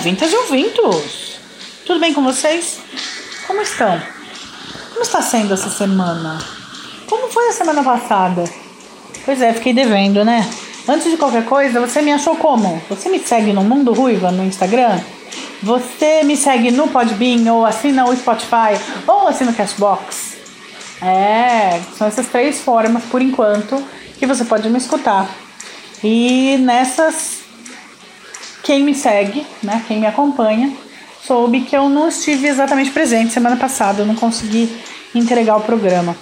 ouvintas e ouvintos! Tudo bem com vocês? Como estão? Como está sendo essa semana? Como foi a semana passada? Pois é, fiquei devendo, né? Antes de qualquer coisa, você me achou como? Você me segue no Mundo Ruiva no Instagram? Você me segue no Podbean ou assina o Spotify ou assina o Cashbox? É, são essas três formas por enquanto que você pode me escutar. E nessas quem me segue, né, quem me acompanha, soube que eu não estive exatamente presente semana passada, eu não consegui entregar o programa.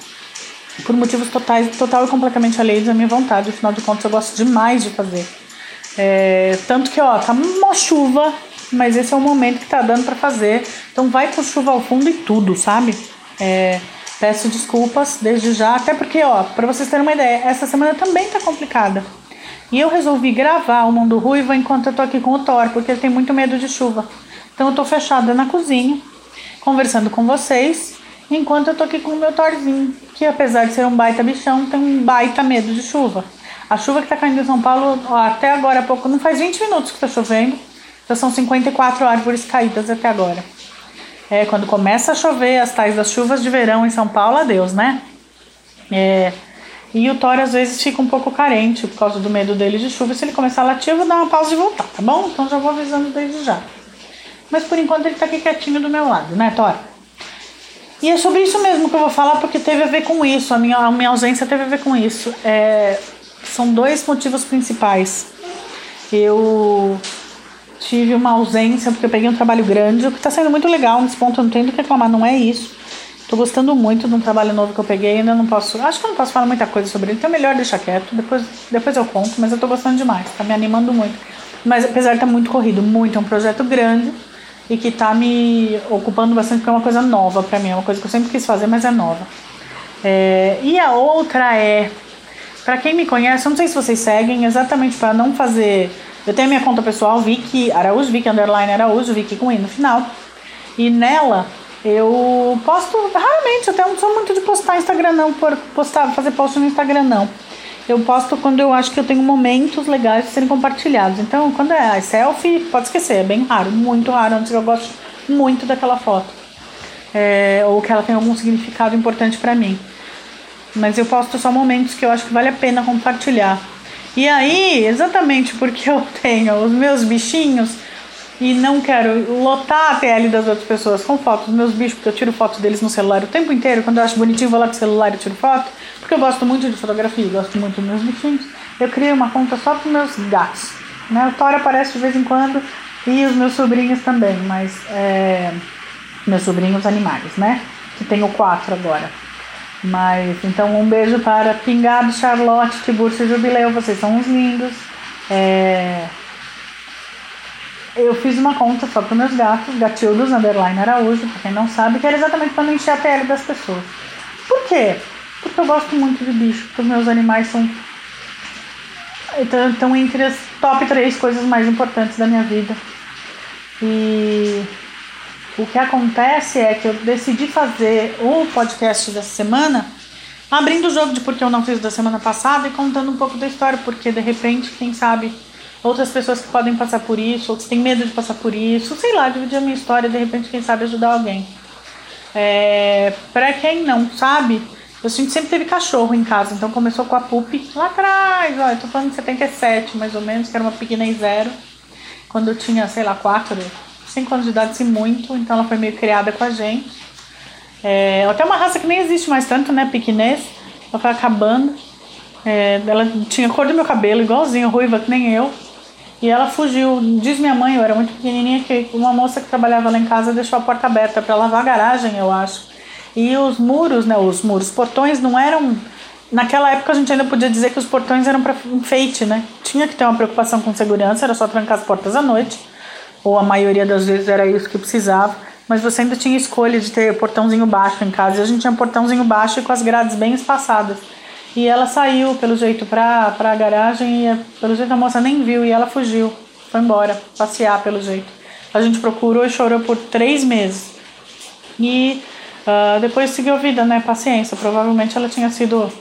Por motivos totais, total e completamente alheios à minha vontade, afinal de contas eu gosto demais de fazer. É, tanto que, ó, tá uma chuva, mas esse é o momento que tá dando para fazer. Então vai com chuva ao fundo e tudo, sabe? É, peço desculpas desde já, até porque, ó, para vocês terem uma ideia, essa semana também tá complicada. E eu resolvi gravar o Mundo Ruiva enquanto eu tô aqui com o Thor, porque ele tem muito medo de chuva. Então eu tô fechada na cozinha, conversando com vocês, enquanto eu tô aqui com o meu Thorzinho, que apesar de ser um baita bichão, tem um baita medo de chuva. A chuva que tá caindo em São Paulo, ó, até agora há pouco, não faz 20 minutos que tá chovendo, já são 54 árvores caídas até agora. É, quando começa a chover, as tais das chuvas de verão em São Paulo, adeus, né? É, e o Thor às vezes fica um pouco carente por causa do medo dele de chuva. Se ele começar a latir, eu vou dar uma pausa e voltar, tá bom? Então já vou avisando desde já. Mas por enquanto ele tá aqui quietinho do meu lado, né, Thor? E é sobre isso mesmo que eu vou falar, porque teve a ver com isso. A minha, a minha ausência teve a ver com isso. É, são dois motivos principais. Eu tive uma ausência porque eu peguei um trabalho grande, o que tá sendo muito legal. Nesse ponto eu não tenho do que reclamar, não é isso. Tô gostando muito de um trabalho novo que eu peguei, ainda não posso. Acho que eu não posso falar muita coisa sobre ele, então é melhor deixar quieto. Depois, depois eu conto, mas eu tô gostando demais, tá me animando muito. Mas apesar de estar tá muito corrido, muito, é um projeto grande e que tá me ocupando bastante, porque é uma coisa nova para mim, é uma coisa que eu sempre quis fazer, mas é nova. É, e a outra é, para quem me conhece, eu não sei se vocês seguem, exatamente para não fazer. Eu tenho a minha conta pessoal, Vicky Araújo, Vicky Underline Araújo, Vicky com I no final. E nela eu posto raramente, até não sou muito de postar Instagram não, por postar, fazer post no Instagram não. Eu posto quando eu acho que eu tenho momentos legais de serem compartilhados. Então, quando é selfie, pode esquecer, é bem raro, muito raro, antes eu gosto muito daquela foto. É, ou que ela tem algum significado importante para mim. Mas eu posto só momentos que eu acho que vale a pena compartilhar. E aí, exatamente porque eu tenho os meus bichinhos, e não quero lotar a TL das outras pessoas com fotos dos meus bichos, porque eu tiro fotos deles no celular o tempo inteiro. Quando eu acho bonitinho, vou lá com o celular e tiro foto, porque eu gosto muito de fotografia, gosto muito dos meus bichinhos. Eu criei uma conta só para meus gatos. Né? O Thor aparece de vez em quando e os meus sobrinhos também, mas é, meus sobrinhos animais, né? Que tenho quatro agora. Mas então um beijo para Pingado, Charlotte, Tiburcio e Jubileu, vocês são uns lindos. É, eu fiz uma conta só para meus gatos, Gatildos Underline Araújo, pra quem não sabe, que era exatamente para não encher a pele das pessoas. Por quê? Porque eu gosto muito de bicho, porque os meus animais são. Estão entre as top 3 coisas mais importantes da minha vida. E o que acontece é que eu decidi fazer o podcast dessa semana abrindo o jogo de porque eu não fiz da semana passada e contando um pouco da história, porque de repente, quem sabe outras pessoas que podem passar por isso, outros têm medo de passar por isso, sei lá, dividir a minha história, de repente, quem sabe ajudar alguém. É, para quem não sabe, eu sempre teve cachorro em casa, então começou com a Pupi lá atrás, ó, eu tô falando de 77 mais ou menos, que era uma pequena zero, quando eu tinha, sei lá, 4, 5 anos de idade, assim, muito, então ela foi meio criada com a gente. É, até uma raça que nem existe mais tanto, né, pequinês, ela foi acabando. É, ela tinha a cor do meu cabelo, igualzinho, ruiva que nem eu. E ela fugiu. Diz minha mãe, eu era muito pequenininha, que uma moça que trabalhava lá em casa deixou a porta aberta para lavar a garagem, eu acho. E os muros, né, os muros, portões não eram. Naquela época a gente ainda podia dizer que os portões eram para enfeite, né? Tinha que ter uma preocupação com segurança, era só trancar as portas à noite, ou a maioria das vezes era isso que precisava. Mas você ainda tinha escolha de ter portãozinho baixo em casa, e a gente tinha portãozinho baixo e com as grades bem espaçadas. E ela saiu, pelo jeito, pra, pra garagem e pelo jeito a moça nem viu e ela fugiu. Foi embora, passear pelo jeito. A gente procurou e chorou por três meses. E uh, depois seguiu a vida, né? Paciência. Provavelmente ela tinha sido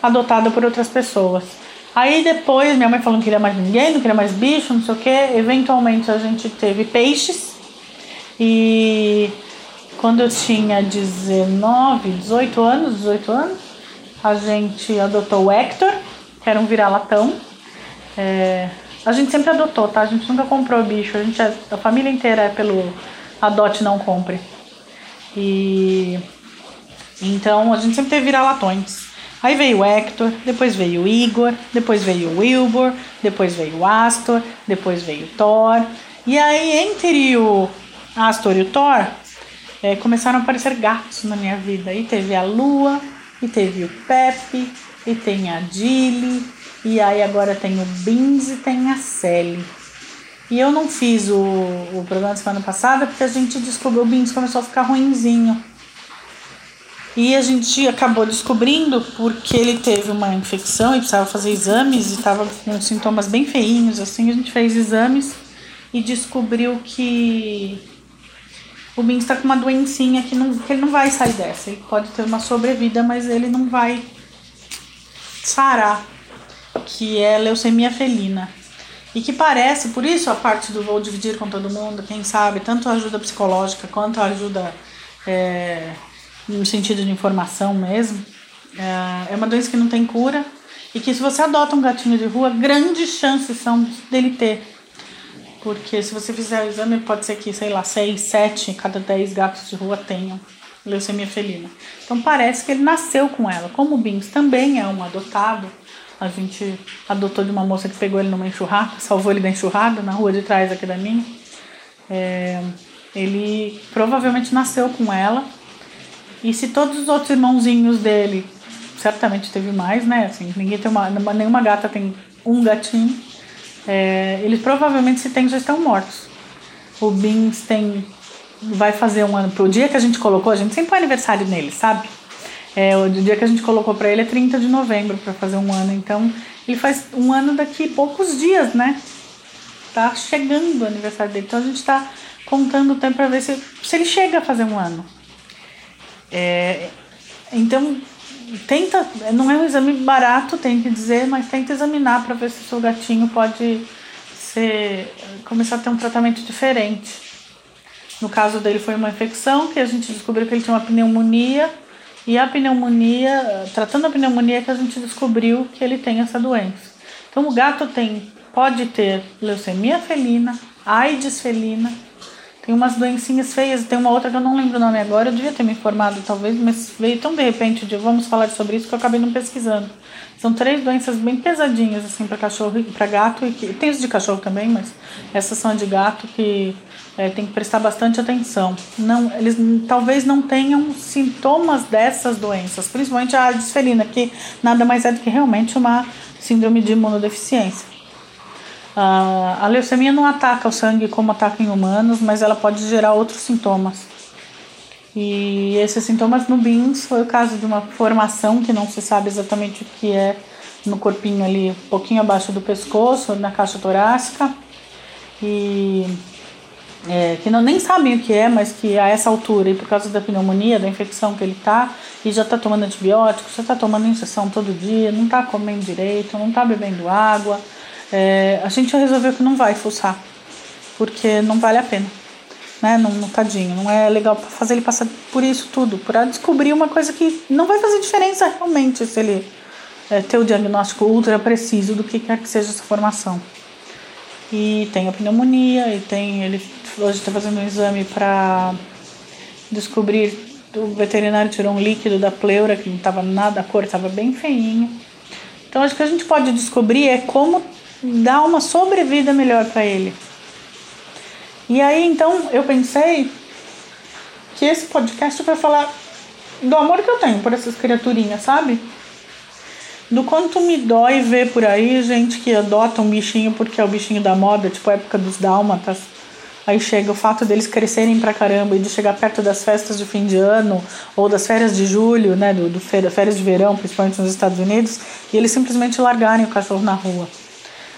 adotada por outras pessoas. Aí depois minha mãe falou que não queria mais ninguém, não queria mais bicho, não sei o que. Eventualmente a gente teve peixes. E quando eu tinha 19, 18 anos, 18 anos, a gente adotou o Hector, que era um vira-latão. É, a gente sempre adotou, tá? A gente nunca comprou bicho. A, gente, é, a família inteira é pelo adote não compre. E então a gente sempre teve vira-latões. Aí veio o Hector, depois veio o Igor, depois veio o Wilbur, depois veio o Astor, depois veio o Thor. E aí entre o Astor e o Thor, é, começaram a aparecer gatos na minha vida. E teve a Lua, e teve o Pepe, e tem a Dilly, e aí agora tem o Beans e tem a Sally. E eu não fiz o, o programa semana passada porque a gente descobriu, o Beans começou a ficar ruinzinho. E a gente acabou descobrindo porque ele teve uma infecção e precisava fazer exames e estava com sintomas bem feinhos, assim, a gente fez exames e descobriu que o Bin está com uma doencinha que, não, que ele não vai sair dessa. Ele pode ter uma sobrevida, mas ele não vai sarar, que é leucemia felina. E que parece, por isso a parte do vou dividir com todo mundo, quem sabe, tanto a ajuda psicológica quanto a ajuda é, no sentido de informação mesmo, é, é uma doença que não tem cura e que se você adota um gatinho de rua, grandes chances são dele ter porque se você fizer o exame, pode ser que, sei lá, 6, 7 cada 10 gatos de rua tenham leucemia felina. Então parece que ele nasceu com ela. Como o Bins também é um adotado, a gente adotou de uma moça que pegou ele numa enxurrada, salvou ele da enxurrada na rua de trás aqui da minha. É, ele provavelmente nasceu com ela. E se todos os outros irmãozinhos dele, certamente teve mais, né? Assim, ninguém tem uma, nenhuma gata tem um gatinho. É, eles provavelmente, se tem, já estão mortos. O Beans tem. Vai fazer um ano. Pro dia que a gente colocou, a gente sempre põe aniversário nele, sabe? É, o dia que a gente colocou para ele é 30 de novembro para fazer um ano. Então, ele faz um ano daqui poucos dias, né? Tá chegando o aniversário dele. Então, a gente tá contando o tempo para ver se, se ele chega a fazer um ano. É, então, tenta, não é um exame barato, tem que dizer, mas tenta examinar para ver se o seu gatinho pode ser, começar a ter um tratamento diferente. No caso dele foi uma infecção que a gente descobriu que ele tinha uma pneumonia e a pneumonia, tratando a pneumonia que a gente descobriu que ele tem essa doença. Então o gato tem, pode ter leucemia felina, AIDS felina, tem umas doencinhas feias, tem uma outra que eu não lembro o nome agora, eu devia ter me informado talvez, mas veio tão de repente de vamos falar sobre isso que eu acabei não pesquisando. São três doenças bem pesadinhas assim para cachorro e para gato e que, tem os de cachorro também, mas essas são de gato que é, tem que prestar bastante atenção. Não, eles talvez não tenham sintomas dessas doenças, principalmente a disfelina, que nada mais é do que realmente uma síndrome de imunodeficiência. A leucemia não ataca o sangue como ataca em humanos, mas ela pode gerar outros sintomas. E esses sintomas no BINS foi o caso de uma formação que não se sabe exatamente o que é no corpinho ali, um pouquinho abaixo do pescoço, na caixa torácica. E é, que não nem sabem o que é, mas que a essa altura, e por causa da pneumonia, da infecção que ele tá, e já tá tomando antibiótico, já tá tomando injeção todo dia, não tá comendo direito, não tá bebendo água é, a gente resolveu que não vai fuçar, porque não vale a pena. Né? Não, não tadinho, não é legal fazer ele passar por isso tudo, para descobrir uma coisa que não vai fazer diferença realmente se ele é, ter o diagnóstico ultra preciso do que quer que seja essa formação. E tem a pneumonia, e tem ele hoje está fazendo um exame para descobrir o veterinário tirou um líquido da pleura que não estava nada, a cor estava bem feinha. Então acho que a gente pode descobrir é como dar uma sobrevida melhor para ele. E aí então eu pensei que esse podcast vai falar do amor que eu tenho por essas criaturinhas, sabe? Do quanto me dói ver por aí gente que adota um bichinho porque é o bichinho da moda, tipo a época dos dálmatas. Aí chega o fato deles crescerem pra caramba e de chegar perto das festas de fim de ano ou das férias de julho, né, do, do férias de verão, principalmente nos Estados Unidos, e eles simplesmente largarem o cachorro na rua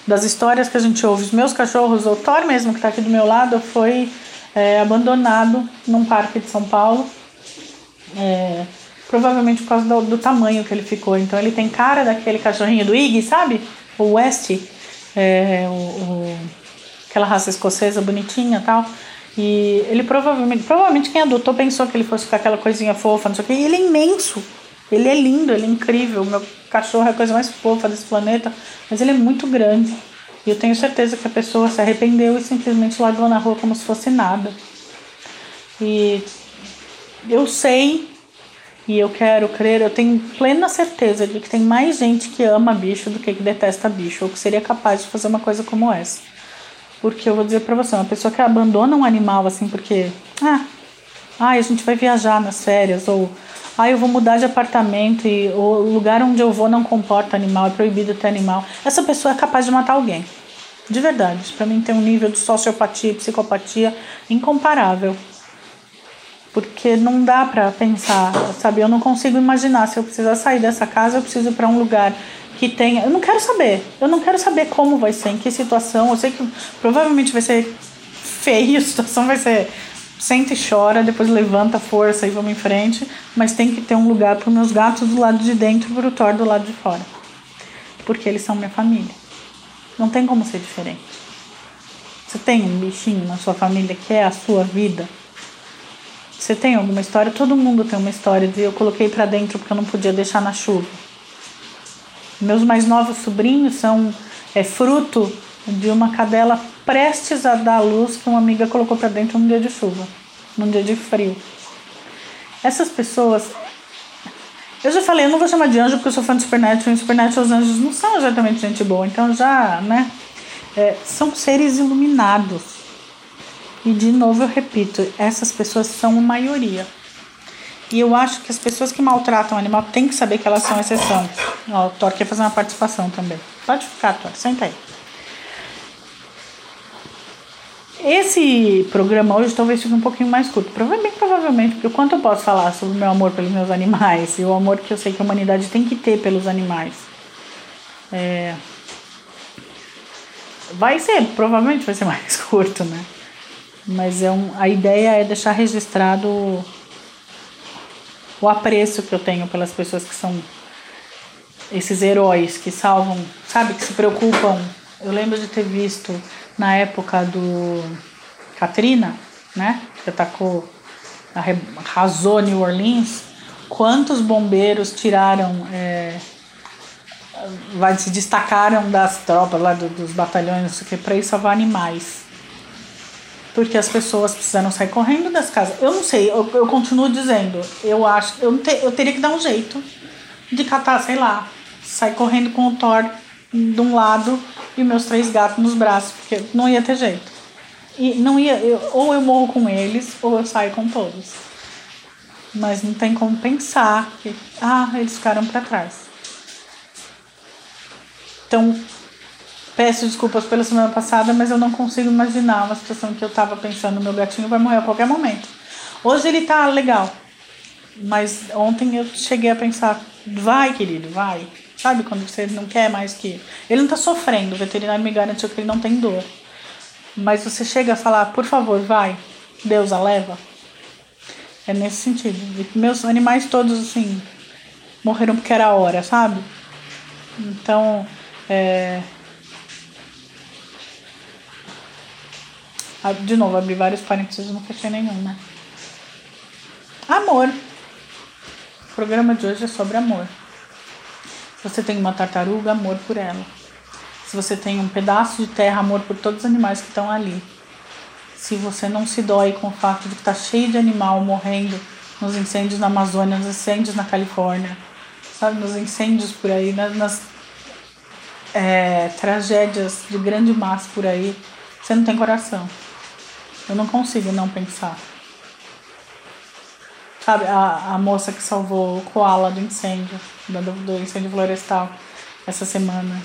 das histórias que a gente ouve. Os meus cachorros, o Thor mesmo, que está aqui do meu lado, foi é, abandonado num parque de São Paulo. É, provavelmente por causa do, do, tamanho que ele ficou. Então ele tem cara daquele cachorrinho do Iggy, sabe? o West, é, o, o, aquela raça escocesa bonitinha tal. E ele provavelmente, provavelmente quem adotou pensou que ele fosse ficar aquela coisinha fofa, não sei o que. E ele é imenso. Ele é lindo, ele é incrível. Meu cachorro é a coisa mais fofa desse planeta, mas ele é muito grande. E eu tenho certeza que a pessoa se arrependeu e simplesmente largou na rua como se fosse nada. E eu sei e eu quero crer, eu tenho plena certeza de que tem mais gente que ama bicho do que que detesta bicho, ou que seria capaz de fazer uma coisa como essa. Porque eu vou dizer pra você, uma pessoa que abandona um animal assim porque, ah, ah, a gente vai viajar nas férias, ou ah, eu vou mudar de apartamento e o lugar onde eu vou não comporta animal, é proibido ter animal. Essa pessoa é capaz de matar alguém. De verdade. Para mim tem um nível de sociopatia e psicopatia incomparável. Porque não dá para pensar, sabe? Eu não consigo imaginar se eu precisar sair dessa casa, eu preciso ir para um lugar que tenha. Eu não quero saber. Eu não quero saber como vai ser, em que situação. Eu sei que provavelmente vai ser feio, a situação vai ser senta e chora, depois levanta força e vamos em frente, mas tem que ter um lugar para os meus gatos do lado de dentro e para o Thor do lado de fora. Porque eles são minha família. Não tem como ser diferente. Você tem um bichinho na sua família que é a sua vida? Você tem alguma história? Todo mundo tem uma história de eu coloquei para dentro porque eu não podia deixar na chuva. Meus mais novos sobrinhos são é fruto de uma cadela prestes a dar luz que uma amiga colocou para dentro num dia de chuva, num dia de frio. Essas pessoas. Eu já falei, eu não vou chamar de anjo porque eu sou fã de Supernatural e Supernatural os anjos não são exatamente gente boa, então já, né? É, são seres iluminados. E de novo eu repito, essas pessoas são a maioria. E eu acho que as pessoas que maltratam o animal têm que saber que elas são exceção. Ó, o Thor quer fazer uma participação também. Pode ficar, Thor, senta aí. Esse programa hoje talvez fique um pouquinho mais curto. Provavelmente, provavelmente, porque o quanto eu posso falar sobre o meu amor pelos meus animais e o amor que eu sei que a humanidade tem que ter pelos animais. É... Vai ser, provavelmente vai ser mais curto, né? Mas é um, a ideia é deixar registrado o, o apreço que eu tenho pelas pessoas que são esses heróis que salvam, sabe, que se preocupam. Eu lembro de ter visto na época do Katrina, né? Que atacou, arrasou New Orleans. Quantos bombeiros tiraram, é, vai, se destacaram das tropas lá do, dos batalhões, para ir salvar animais. Porque as pessoas precisaram sair correndo das casas. Eu não sei, eu, eu continuo dizendo, eu acho, eu, te, eu teria que dar um jeito de catar, sei lá, sair correndo com o Thor de um lado e meus três gatos nos braços, porque não ia ter jeito. E não ia, eu, ou eu morro com eles, ou eu saio com todos. Mas não tem como pensar que, ah, eles ficaram para trás. Então, peço desculpas pela semana passada, mas eu não consigo imaginar uma situação que eu tava pensando, meu gatinho vai morrer a qualquer momento. Hoje ele tá legal, mas ontem eu cheguei a pensar, vai querido, vai, Sabe quando você não quer mais que. Ele não tá sofrendo, o veterinário me garantiu que ele não tem dor. Mas você chega a falar, por favor, vai, Deus a leva. É nesse sentido. E meus animais todos, assim, morreram porque era a hora, sabe? Então, é. De novo, abri vários parênteses, não fechei nenhum, né? Amor. O programa de hoje é sobre amor. Se você tem uma tartaruga, amor por ela. Se você tem um pedaço de terra, amor por todos os animais que estão ali. Se você não se dói com o fato de que está cheio de animal morrendo nos incêndios na Amazônia, nos incêndios na Califórnia, sabe, nos incêndios por aí, nas, nas é, tragédias de grande massa por aí, você não tem coração. Eu não consigo não pensar. Sabe, a, a moça que salvou o koala do incêndio, do, do incêndio florestal, essa semana.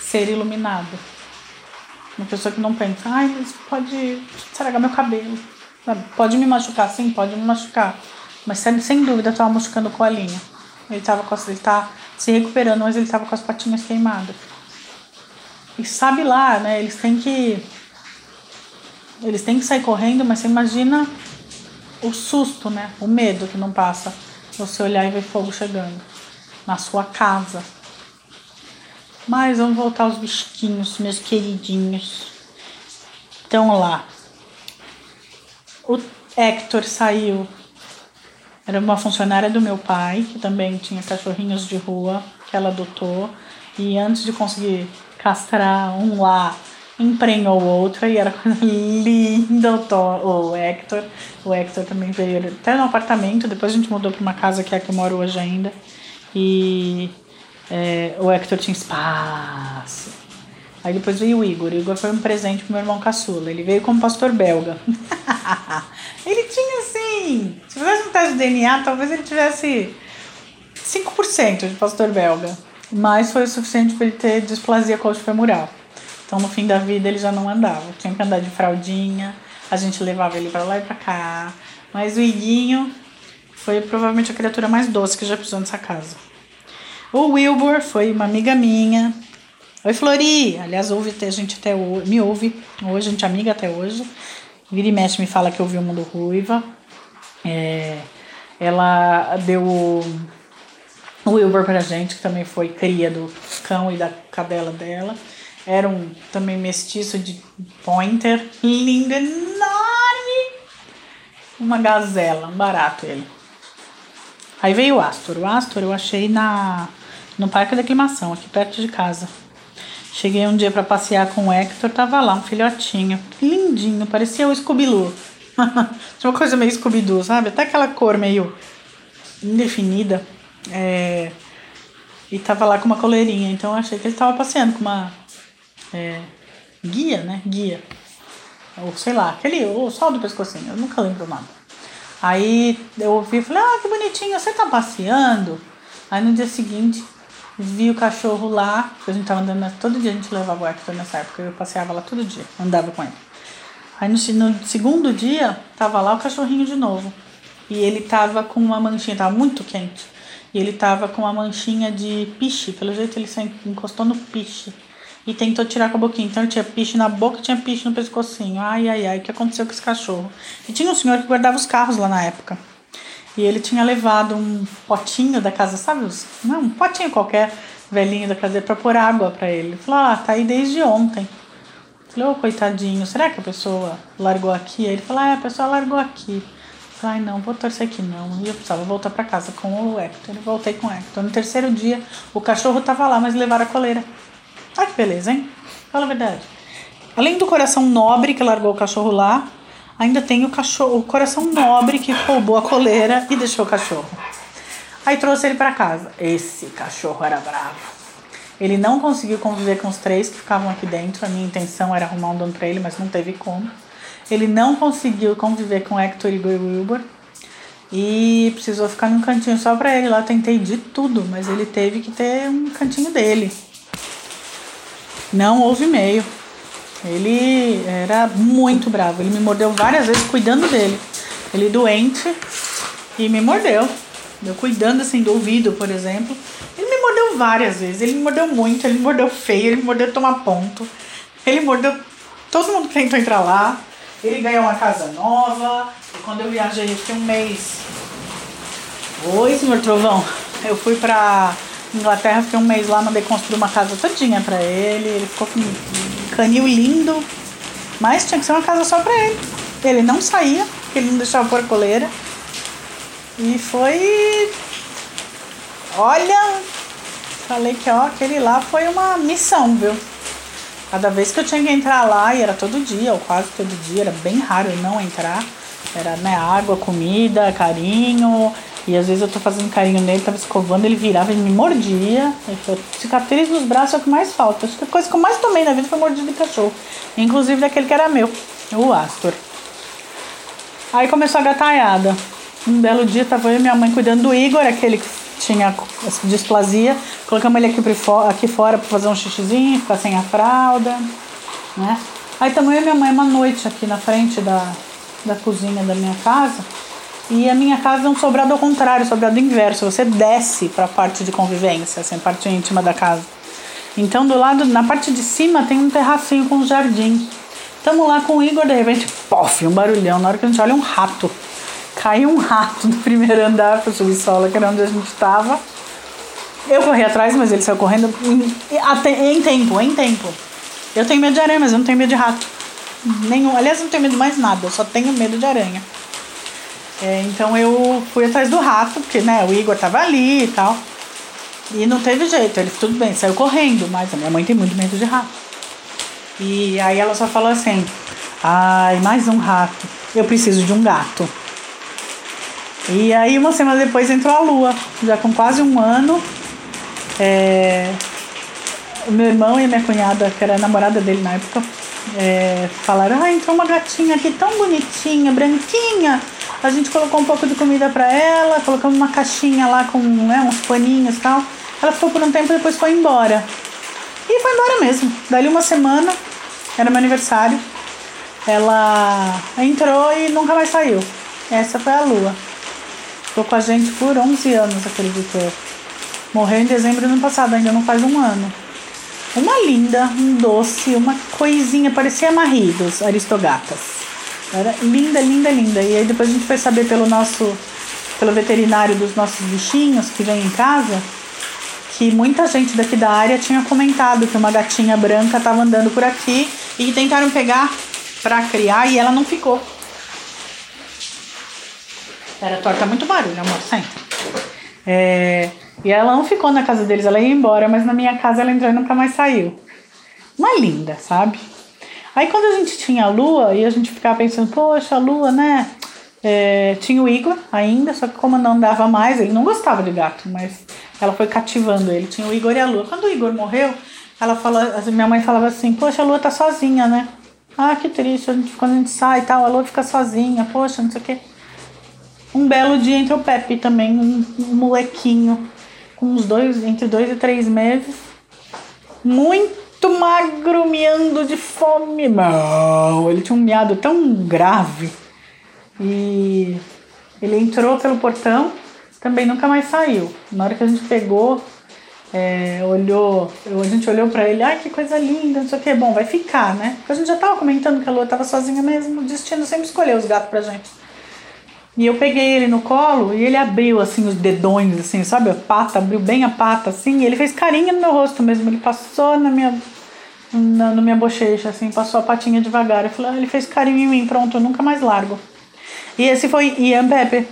Ser iluminado. Uma pessoa que não pensa, ai, mas pode estragar meu cabelo. Pode me machucar, sim, pode me machucar. Mas sem, dúvida estava machucando o coalinho. Ele tava com ele tá se recuperando, mas ele tava com as patinhas queimadas. E sabe lá, né? Eles têm que. Eles têm que sair correndo, mas você imagina o susto, né? O medo que não passa. Você olhar e ver fogo chegando na sua casa. Mas vamos voltar aos bichinhos, meus queridinhos. Então lá. O Hector saiu. Era uma funcionária do meu pai, que também tinha cachorrinhos de rua, que ela adotou. E antes de conseguir castrar um lá, emprenhou outra e era coisa linda o, o Hector. O Hector também veio até no apartamento, depois a gente mudou para uma casa que é que eu moro hoje ainda. E é, o Hector tinha espaço. Aí depois veio o Igor. O Igor foi um presente pro meu irmão caçula. Ele veio como pastor belga. ele tinha assim. Se fizesse um teste de DNA, talvez ele tivesse 5% de pastor belga. Mas foi o suficiente para ele ter displasia coxo-femoral. Então no fim da vida ele já não andava. Tinha que andar de fraldinha. A gente levava ele para lá e para cá. Mas o Iguinho foi provavelmente a criatura mais doce que já pisou nessa casa. O Wilbur foi uma amiga minha. Oi, Flori! Aliás, ouve a gente até hoje, me ouve hoje, a gente é amiga até hoje. Vira e mexe me fala que ouviu o Mundo Ruiva. É, ela deu o, Wilbur pra gente, que também foi cria do cão e da cadela dela. Era um também mestiço de pointer, lindo, enorme. Uma gazela, barato ele. Aí veio o Astor. O Astor eu achei na no Parque da Aclimação, aqui perto de casa. Cheguei um dia para passear com o Hector, tava lá um filhotinho, lindinho, parecia o Scooby-Doo. Tinha uma coisa meio Scooby-Doo, sabe? Até aquela cor meio indefinida. É... E tava lá com uma coleirinha, então eu achei que ele tava passeando com uma é... guia, né? Guia. Ou sei lá, aquele, o sol do pescocinho, eu nunca lembro o nome. Aí eu ouvi e falei, ah, que bonitinho, você tá passeando? Aí no dia seguinte vi o cachorro lá, a gente tava andando, todo dia a gente levava o Hector nessa época, eu passeava lá todo dia, andava com ele. Aí no, no segundo dia, tava lá o cachorrinho de novo. E ele tava com uma manchinha, tava muito quente. E ele tava com uma manchinha de piche, pelo jeito ele encostou no piche. E tentou tirar com a boquinha. Então ele tinha piche na boca tinha piche no pescocinho. Ai, ai, ai, o que aconteceu com esse cachorro? E tinha um senhor que guardava os carros lá na época. E ele tinha levado um potinho da casa, sabe? Não, um potinho qualquer, velhinho da casa para pôr água para ele. Falou: Ah, tá aí desde ontem. Falei: Ô, oh, coitadinho, será que a pessoa largou aqui? Aí ele falou: Ah, a pessoa largou aqui. Falei: não, vou torcer aqui não. E eu precisava voltar para casa com o Hector. Eu voltei com o Hector. No terceiro dia, o cachorro tava lá, mas levaram a coleira. Ai, que beleza, hein? Fala a verdade. Além do coração nobre que largou o cachorro lá, ainda tem o cachorro, o coração nobre que roubou a coleira e deixou o cachorro. Aí trouxe ele para casa. Esse cachorro era bravo. Ele não conseguiu conviver com os três que ficavam aqui dentro. A minha intenção era arrumar um dono para ele, mas não teve como. Ele não conseguiu conviver com Hector e Wilbur e precisou ficar num cantinho só para ele. Lá tentei de tudo, mas ele teve que ter um cantinho dele. Não houve meio. Ele era muito bravo. Ele me mordeu várias vezes cuidando dele. Ele doente e me mordeu. Eu cuidando assim do ouvido, por exemplo. Ele me mordeu várias vezes. Ele me mordeu muito, ele me mordeu feio, ele me mordeu tomar ponto. Ele mordeu todo mundo que tentou entrar lá. Ele ganhou uma casa nova. E quando eu viajei, eu fiquei um mês. Oi, senhor Trovão. Eu fui pra Inglaterra, fiquei um mês lá, mandei construir uma casa todinha pra ele. Ele ficou com canil lindo, mas tinha que ser uma casa só pra ele. Ele não saía, porque ele não deixava pôr coleira. E foi. Olha, falei que ó, aquele lá foi uma missão, viu? Cada vez que eu tinha que entrar lá, e era todo dia, ou quase todo dia, era bem raro eu não entrar. Era né, água, comida, carinho, e às vezes eu tô fazendo carinho nele, tava escovando, ele virava, ele me mordia. Ele cicatriz nos braços é o que mais falta. Acho que a coisa que eu mais tomei na vida foi mordida de cachorro. Inclusive daquele que era meu, o Astor. Aí começou a gataiada. Um belo dia tava eu e minha mãe cuidando do Igor, aquele que tinha displasia. Colocamos ele aqui, fora, aqui fora pra fazer um xixizinho, ficar sem a fralda, né? Aí também eu e minha mãe uma noite aqui na frente da, da cozinha da minha casa. E a minha casa é um sobrado ao contrário, sobrado inverso. Você desce para a parte de convivência, assim, a parte íntima da casa. Então, do lado, na parte de cima tem um terracinho com um jardim. Tamo lá com o Igor, de repente, pof, um barulhão. Na hora que a gente olha, um rato. Caiu um rato do primeiro andar pro subsolo, que era onde a gente estava. Eu corri atrás, mas ele saiu correndo em, em tempo, em tempo. Eu tenho medo de aranha, mas eu não tenho medo de rato. Nenhum. Aliás, eu não tenho medo de mais nada, eu só tenho medo de aranha. É, então eu fui atrás do rato, porque né, o Igor tava ali e tal. E não teve jeito, ele tudo bem, saiu correndo, mas a minha mãe tem muito medo de rato. E aí ela só falou assim: ai, mais um rato, eu preciso de um gato. E aí uma semana depois entrou a lua, já com quase um ano. É, o meu irmão e minha cunhada, que era a namorada dele na época, é, falaram: ah, entrou uma gatinha aqui tão bonitinha, branquinha. A gente colocou um pouco de comida para ela, colocamos uma caixinha lá com né, uns paninhos e tal. Ela ficou por um tempo e depois foi embora. E foi embora mesmo. Dali uma semana, era meu aniversário, ela entrou e nunca mais saiu. Essa foi a lua. Ficou com a gente por 11 anos, acredito eu. Morreu em dezembro do ano passado, ainda não faz um ano. Uma linda, um doce, uma coisinha, parecia marridos, aristogatas. Era linda, linda, linda. E aí depois a gente foi saber pelo nosso, pelo veterinário dos nossos bichinhos que vem em casa, que muita gente daqui da área tinha comentado que uma gatinha branca estava andando por aqui e tentaram pegar para criar e ela não ficou. Era torta muito barulho, amor, senta. É, e ela não ficou na casa deles, ela ia embora, mas na minha casa ela entrou e nunca mais saiu. Uma linda, sabe? Aí quando a gente tinha a lua e a gente ficava pensando, poxa, a lua, né? É, tinha o Igor ainda, só que como não dava mais, ele não gostava de gato, mas ela foi cativando ele. Tinha o Igor e a lua. Quando o Igor morreu, ela falou, minha mãe falava assim, poxa, a lua tá sozinha, né? Ah, que triste, a gente, quando a gente sai e tal, a lua fica sozinha, poxa, não sei o quê. Um belo dia entrou o Pepe também, um, um molequinho com uns dois, entre dois e três meses, muito magro, miando de fome. Não, ele tinha um miado tão grave. E ele entrou pelo portão, também nunca mais saiu. Na hora que a gente pegou, é, olhou, a gente olhou para ele, ai que coisa linda, não sei o que, bom, vai ficar, né? Porque a gente já tava comentando que a Lua tava sozinha mesmo, o destino sempre escolheu os gatos pra gente. E eu peguei ele no colo e ele abriu assim os dedões, assim, sabe? A pata, abriu bem a pata, assim, e ele fez carinho no meu rosto mesmo. Ele passou na minha, na, na minha bochecha, assim, passou a patinha devagar. Eu falei, ah, ele fez carinho em mim, pronto, eu nunca mais largo. E esse foi Ian Pepe.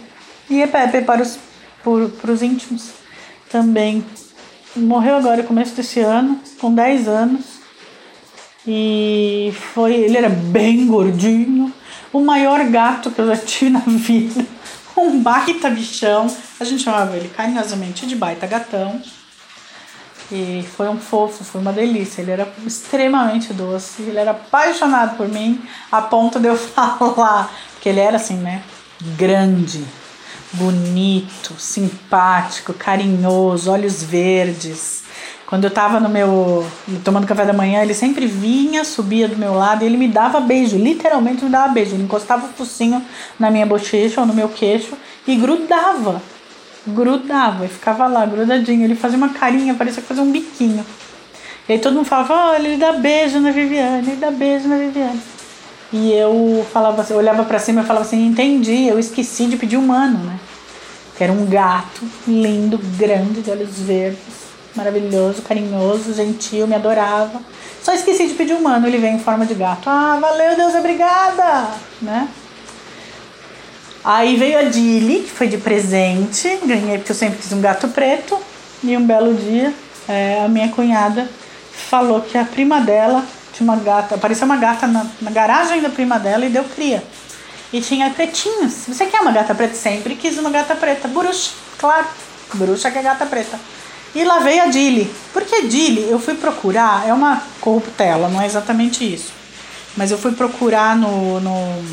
Ian Pepe para os, por, para os íntimos também. Morreu agora, começo desse ano, com 10 anos. E foi. Ele era bem gordinho o maior gato que eu já tive na vida. Um baita bichão. A gente chamava ele carinhosamente de baita gatão. E foi um fofo, foi uma delícia. Ele era extremamente doce, ele era apaixonado por mim, a ponto de eu falar, porque ele era assim, né? Grande, bonito, simpático, carinhoso, olhos verdes. Quando eu tava no meu. tomando café da manhã, ele sempre vinha, subia do meu lado e ele me dava beijo, literalmente me dava beijo. Ele encostava o focinho na minha bochecha ou no meu queixo e grudava. Grudava e ficava lá, grudadinho. Ele fazia uma carinha, parecia fazia um biquinho. E aí todo mundo falava, olha, ele dá beijo na Viviane, ele dá beijo na Viviane. E eu falava assim, eu olhava para cima e falava assim, entendi, eu esqueci de pedir humano, né? Que era um gato lindo, grande, de olhos verdes maravilhoso, carinhoso, gentil, me adorava. Só esqueci de pedir humano, ele veio em forma de gato. Ah, valeu, Deus, obrigada, né? Aí veio a Dilly, que foi de presente, ganhei porque eu sempre quis um gato preto. E um belo dia, é, a minha cunhada falou que a prima dela tinha uma gata, apareceu uma gata na, na garagem da prima dela e deu cria. E tinha pretinhos. Você quer uma gata preta? Sempre quis uma gata preta. Bruxa, claro. Bruxa que é gata preta. E lá veio a Dili. Porque Dili, eu fui procurar, é uma corruptela, não é exatamente isso. Mas eu fui procurar no, no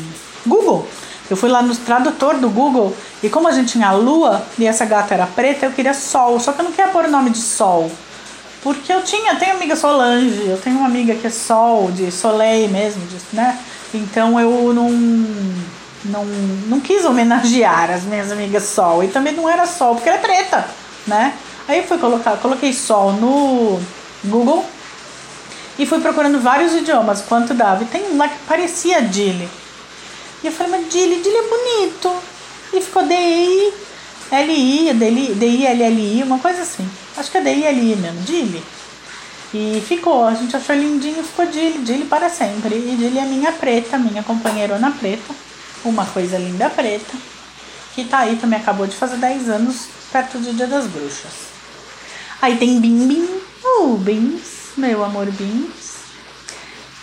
Google. Eu fui lá no tradutor do Google e como a gente tinha lua e essa gata era preta, eu queria sol. Só que eu não queria pôr o nome de sol. Porque eu tinha, tenho amiga Solange, eu tenho uma amiga que é sol, de Soleil mesmo, de, né? Então eu não, não, não quis homenagear as minhas amigas sol. E também não era sol, porque ela é preta, né? Aí eu fui colocar, coloquei sol no Google e fui procurando vários idiomas, quanto dava. E tem um lá que parecia Dili. E eu falei, mas Dili, Dili é bonito. E ficou D-I, L-I, D-I, L-L-I, uma coisa assim. Acho que é D-I-L-I mesmo, Dilly. E ficou, a gente achou lindinho, ficou Dilly, Dilly para sempre. E Dilly é minha preta, minha companheirona preta. Uma coisa linda preta. Que tá aí, também acabou de fazer 10 anos, perto do Dia das Bruxas. Aí tem Bim Bim, o uh, Bins, meu amor Bins,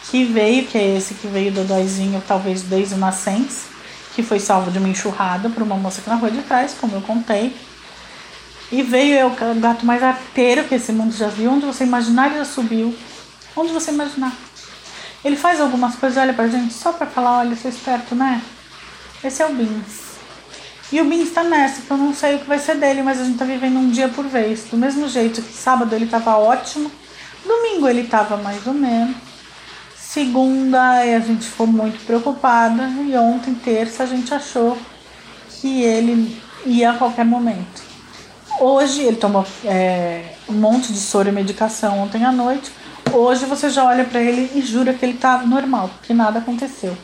que veio, que é esse que veio do dóizinho, talvez desde o nascença, que foi salvo de uma enxurrada por uma moça aqui na rua de trás, como eu contei. E veio eu, o gato mais arteiro que esse mundo já viu, onde você imaginar ele já subiu. Onde você imaginar. Ele faz algumas coisas, olha pra gente, só pra falar, olha, sou esperto, né? Esse é o Bins. E o Bin está nessa, que eu não sei o que vai ser dele, mas a gente tá vivendo um dia por vez. Do mesmo jeito que sábado ele tava ótimo, domingo ele tava mais ou menos. Segunda a gente ficou muito preocupada e ontem, terça, a gente achou que ele ia a qualquer momento. Hoje ele tomou é, um monte de soro e medicação ontem à noite. Hoje você já olha para ele e jura que ele tá normal, que nada aconteceu.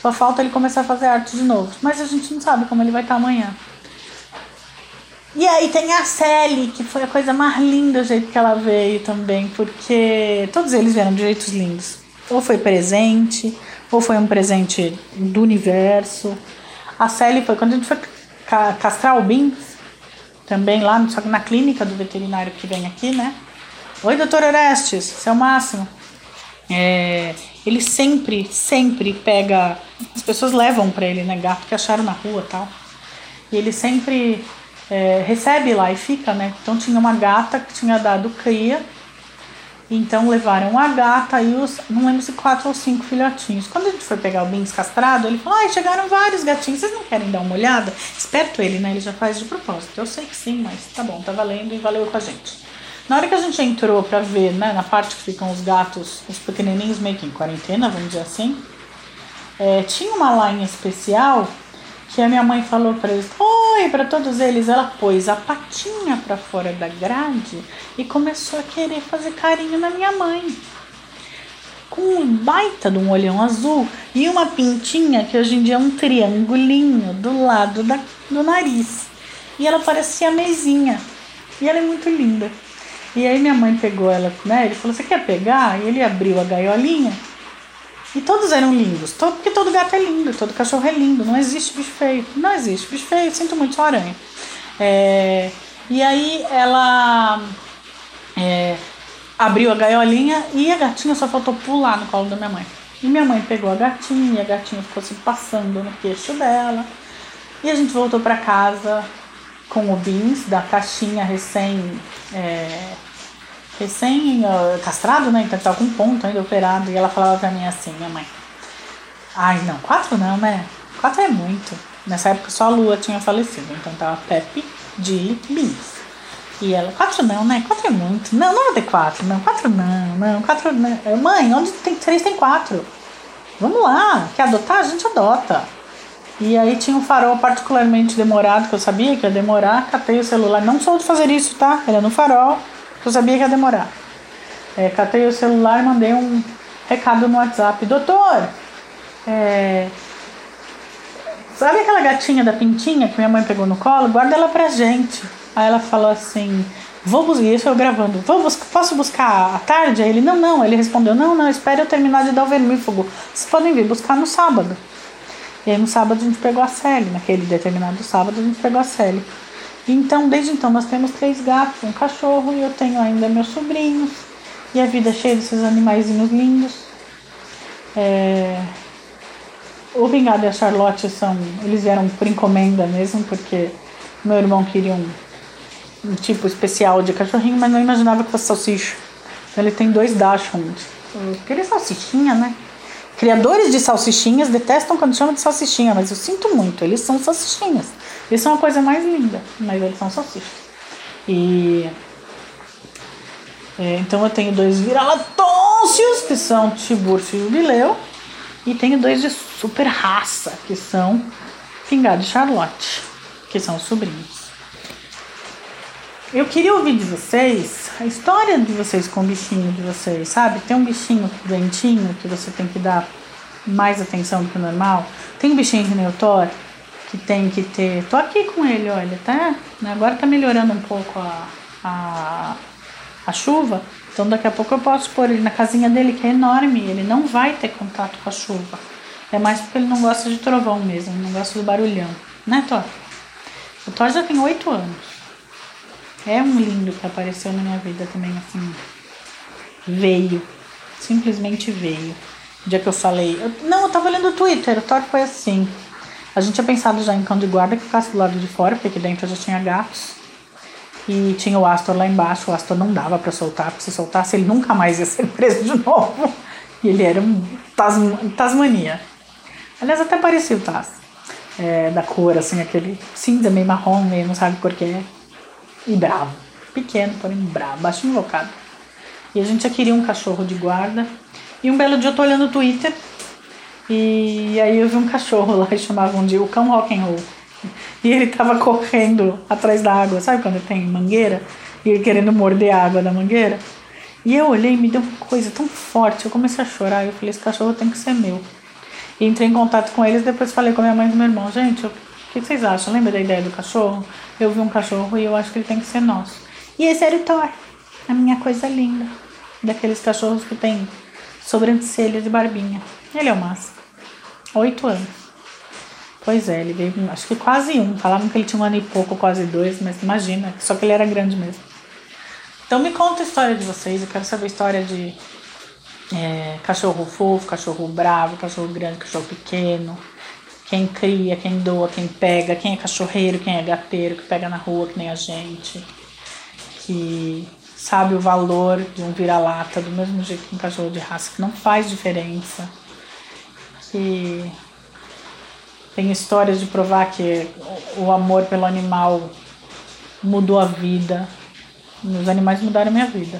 Só falta ele começar a fazer arte de novo. Mas a gente não sabe como ele vai estar amanhã. E aí tem a Sally, que foi a coisa mais linda o jeito que ela veio também, porque todos eles vieram de jeitos lindos. Ou foi presente, ou foi um presente do universo. A Sally foi quando a gente foi castrar o Bins, também lá, que na clínica do veterinário que vem aqui, né? Oi, doutor Orestes, seu é máximo. É, ele sempre, sempre pega. As pessoas levam para ele, né? Gato que acharam na rua tal. E ele sempre é, recebe lá e fica, né? Então tinha uma gata que tinha dado cria. Então levaram a gata e os, não lembro se quatro ou cinco filhotinhos. Quando a gente foi pegar o Bins castrado, ele falou: Ai, chegaram vários gatinhos, vocês não querem dar uma olhada? Esperto ele, né? Ele já faz de propósito. Eu sei que sim, mas tá bom, tá valendo e valeu com a gente. Na hora que a gente entrou para ver, né, na parte que ficam os gatos, os pequenininhos meio que em quarentena, vamos dizer assim, é, tinha uma line especial que a minha mãe falou para eles: Oi, para todos eles. Ela pôs a patinha para fora da grade e começou a querer fazer carinho na minha mãe. Com um baita de um olhão azul e uma pintinha que hoje em dia é um triangulinho do lado da, do nariz. E ela parecia mesinha. E ela é muito linda. E aí minha mãe pegou ela, né? Ele falou: Você quer pegar? E ele abriu a gaiolinha. E todos eram lindos, todo, porque todo gato é lindo, todo cachorro é lindo, não existe bicho feio. Não existe bicho feio, sinto muito só aranha. É, e aí ela é, abriu a gaiolinha e a gatinha só faltou pular no colo da minha mãe. E minha mãe pegou a gatinha, a gatinha ficou se passando no queixo dela. E a gente voltou para casa com o Beans da caixinha recém é, recém uh, castrado, né? Então tava com ponto ainda operado. E ela falava pra mim assim, minha mãe. Ai, não, quatro não, né? Quatro é muito. Nessa época só a Lua tinha falecido. Então tava Pepe, Dilly, Beans. E ela, quatro não, né? Quatro é muito. Não, não vou ter quatro, não. Quatro não, não. Quatro não. Mãe, onde tem três tem quatro. Vamos lá. Quer adotar? A gente adota. E aí tinha um farol particularmente demorado, que eu sabia que ia demorar, catei o celular. Não sou de fazer isso, tá? Era no farol, eu sabia que ia demorar. É, catei o celular e mandei um recado no WhatsApp. Doutor, é, sabe aquela gatinha da pintinha que minha mãe pegou no colo? Guarda ela pra gente. Aí ela falou assim, vou buscar, isso eu gravando, vou buscar, posso buscar à tarde? Aí ele, não, não. Ele respondeu, não, não, espere eu terminar de dar o vermífugo. Vocês podem vir buscar no sábado. E aí no sábado a gente pegou a Sally, naquele determinado sábado a gente pegou a Sally. Então, desde então, nós temos três gatos, um cachorro e eu tenho ainda meus sobrinhos. E a vida é cheia desses animaizinhos lindos. É... O Vingado e a Charlotte são. Eles vieram por encomenda mesmo, porque meu irmão queria um, um tipo especial de cachorrinho, mas não imaginava que fosse salsicha. Então ele tem dois Dachshund. Eu queria salsichinha, né? Criadores de salsichinhas detestam quando chama de salsichinha, mas eu sinto muito, eles são salsichinhas. Eles são a coisa mais linda, mas eles são salsichas. E. É, então eu tenho dois vira-latócios, que são Tiburcio e Jubileu. E tenho dois de super raça, que são Pingado e Charlotte, que são os sobrinhos. Eu queria ouvir de vocês a história de vocês com o bichinho de vocês, sabe? Tem um bichinho doentinho que você tem que dar mais atenção do que o normal. Tem um bichinho o Thor, que tem que ter. Tô aqui com ele, olha, tá? Agora tá melhorando um pouco a, a, a chuva. Então daqui a pouco eu posso pôr ele na casinha dele, que é enorme, ele não vai ter contato com a chuva. É mais porque ele não gosta de trovão mesmo, não gosta do barulhão. Né, Thor? O Thor já tem oito anos. É um lindo que apareceu na minha vida também, assim. Veio. Simplesmente veio. O dia que eu falei. Eu, não, eu tava lendo o Twitter, o Thor foi assim. A gente tinha pensado já em cão de guarda que ficasse do lado de fora, porque aqui dentro já tinha gatos. E tinha o Astor lá embaixo. O Astor não dava para soltar, porque se soltasse ele nunca mais ia ser preso de novo. E ele era um Tasm Tasmania. Aliás, até parecia o Taz. É, da cor, assim, aquele cinza meio marrom, meio não sabe por quê. E bravo. Pequeno, porém bravo, baixinho invocado. E a gente já queria um cachorro de guarda. E um belo dia eu tô olhando o Twitter e aí eu vi um cachorro lá que chamavam de o cão rock and roll. E ele tava correndo atrás da água, sabe quando tem mangueira? E ele querendo morder a água da mangueira. E eu olhei e me deu uma coisa tão forte, eu comecei a chorar. Eu falei, esse cachorro tem que ser meu. E entrei em contato com eles, depois falei com a minha mãe e com meu irmão, gente, o que vocês acham? Lembra da ideia do cachorro? Eu vi um cachorro e eu acho que ele tem que ser nosso. E esse era o Thor, a minha coisa linda. Daqueles cachorros que tem sobrancelhas e barbinha. Ele é o máximo. Oito anos. Pois é, ele veio, acho que quase um. Falavam que ele tinha um ano e pouco, quase dois, mas imagina, só que ele era grande mesmo. Então me conta a história de vocês, eu quero saber a história de é, cachorro fofo, cachorro bravo, cachorro grande, cachorro pequeno. Quem cria, quem doa, quem pega, quem é cachorreiro, quem é gateiro, que pega na rua, que nem a gente. Que sabe o valor de um vira-lata do mesmo jeito que um cachorro de raça, que não faz diferença que tem histórias de provar que o amor pelo animal mudou a vida. Os animais mudaram a minha vida.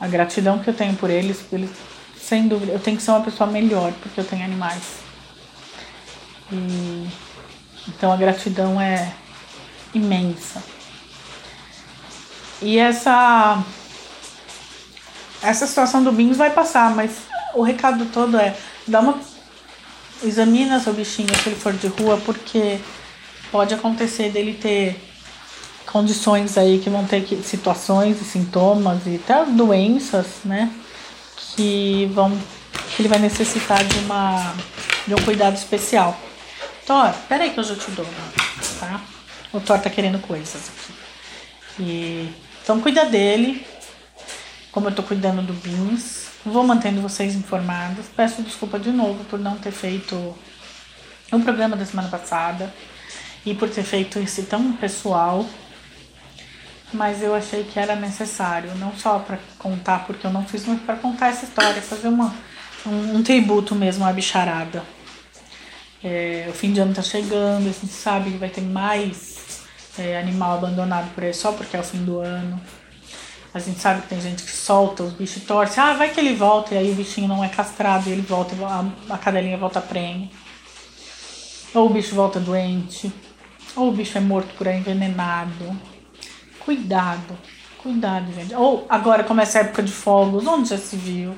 A gratidão que eu tenho por eles, eles sem dúvida, eu tenho que ser uma pessoa melhor porque eu tenho animais. E, então a gratidão é imensa. E essa essa situação do Bins vai passar, mas o recado todo é dá uma examina seu bichinho se ele for de rua, porque pode acontecer dele ter condições aí que vão ter que, situações e sintomas e até doenças, né, que vão que ele vai necessitar de uma de um cuidado especial. Thor, peraí que eu já te dou, tá? O Thor tá querendo coisas aqui. E, então cuida dele, como eu tô cuidando do Beans. Vou mantendo vocês informados. Peço desculpa de novo por não ter feito o programa da semana passada e por ter feito esse tão pessoal. Mas eu achei que era necessário, não só para contar, porque eu não fiz muito para contar essa história, fazer uma, um, um tributo mesmo à bicharada. É, o fim de ano tá chegando, a gente sabe que vai ter mais é, animal abandonado por aí só porque é o fim do ano. A gente sabe que tem gente que solta os bichos e torce. Ah, vai que ele volta e aí o bichinho não é castrado e ele volta, a, a cadelinha volta prenha. Ou o bicho volta doente. Ou o bicho é morto por aí envenenado. Cuidado, cuidado, gente. Ou agora começa a época de fogos, onde já se viu?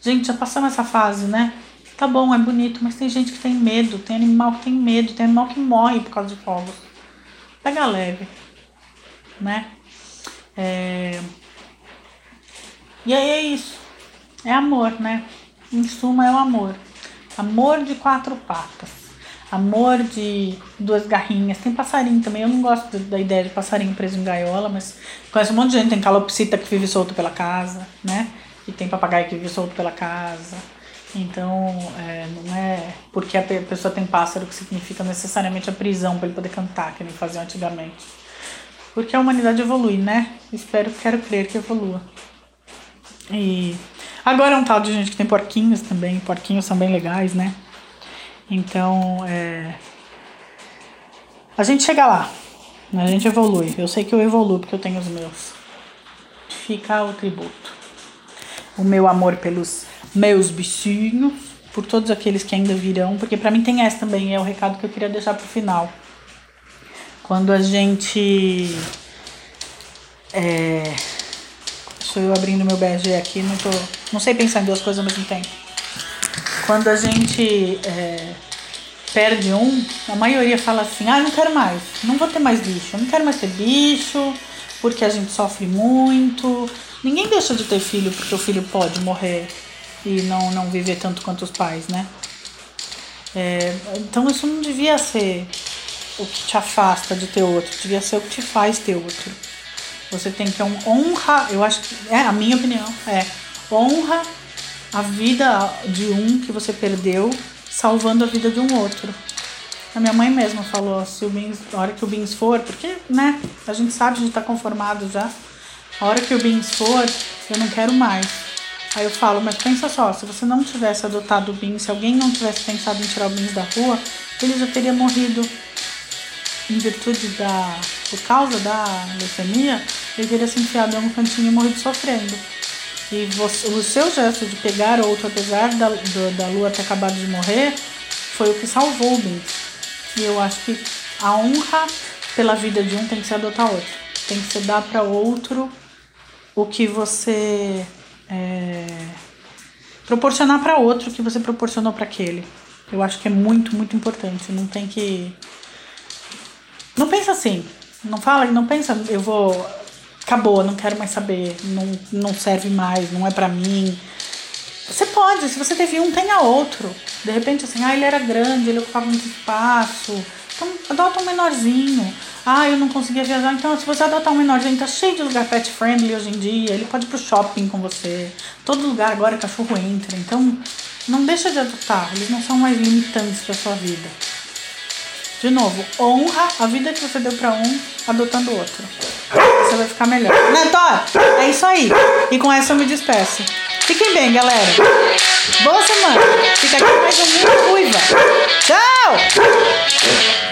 Gente, já passamos essa fase, né? Tá bom, é bonito, mas tem gente que tem medo, tem animal que tem medo, tem animal que morre por causa de fogos. Pega leve, né? É, e aí é isso. É amor, né? Em suma, é o amor. Amor de quatro patas. Amor de duas garrinhas. Tem passarinho também. Eu não gosto da ideia de passarinho preso em gaiola, mas conheço um monte de gente. Tem calopsita que vive solto pela casa, né? E tem papagaio que vive solto pela casa. Então, é, não é porque a pessoa tem pássaro que significa necessariamente a prisão para ele poder cantar, que nem fazia antigamente. Porque a humanidade evolui, né? Espero, quero crer que evolua. E agora é um tal de gente que tem porquinhos também. Porquinhos são bem legais, né? Então, é... a gente chega lá. A gente evolui. Eu sei que eu evoluo porque eu tenho os meus. Fica o tributo. O meu amor pelos meus bichinhos, por todos aqueles que ainda virão, porque para mim tem essa também, é o recado que eu queria deixar pro final. Quando a gente é, Sou eu abrindo meu BG aqui, não, tô, não sei pensar em duas coisas ao mesmo tempo. Quando a gente é, perde um, a maioria fala assim: ah, não quero mais, não vou ter mais bicho, não quero mais ter bicho, porque a gente sofre muito. Ninguém deixa de ter filho porque o filho pode morrer e não, não viver tanto quanto os pais, né? É, então isso não devia ser o que te afasta de ter outro, devia ser o que te faz ter outro. Você tem que honrar, eu acho que é a minha opinião, é honra a vida de um que você perdeu, salvando a vida de um outro. A minha mãe mesma falou, se o Bins, a hora que o Bins for, porque, né, a gente sabe, a gente tá conformado já. A hora que o Bins for, eu não quero mais. Aí eu falo, mas pensa só, se você não tivesse adotado o Bins, se alguém não tivesse pensado em tirar o Bins da rua, ele já teria morrido em virtude da. por causa da leucemia, ele teria se enfiado em um cantinho e morrido sofrendo. E você, o seu gesto de pegar outro, apesar da, do, da lua ter acabado de morrer, foi o que salvou o Bins. E eu acho que a honra pela vida de um tem que ser adotar outro. Tem que ser dar para outro o que você é, proporcionar para outro o que você proporcionou para aquele. Eu acho que é muito, muito importante. Não tem que. Não pensa assim. Não fala, não pensa, eu vou. Acabou, não quero mais saber. Não, não serve mais, não é para mim. Você pode, se você teve um, tenha outro. De repente, assim, ah, ele era grande, ele ocupava muito espaço. Então, adota um menorzinho. Ah, eu não conseguia viajar. Então, se você adotar um menorzinho, tá cheio de lugar pet friendly hoje em dia. Ele pode ir pro shopping com você. Todo lugar agora cachorro entra. Então, não deixa de adotar. Eles não são mais limitantes pra sua vida. De novo, honra a vida que você deu para um adotando o outro. Você vai ficar melhor. Né, Tó? É isso aí. E com essa eu me despeço. Fiquem bem, galera. Boa semana. Fica aqui mais um Mundo Ruiva. Tchau!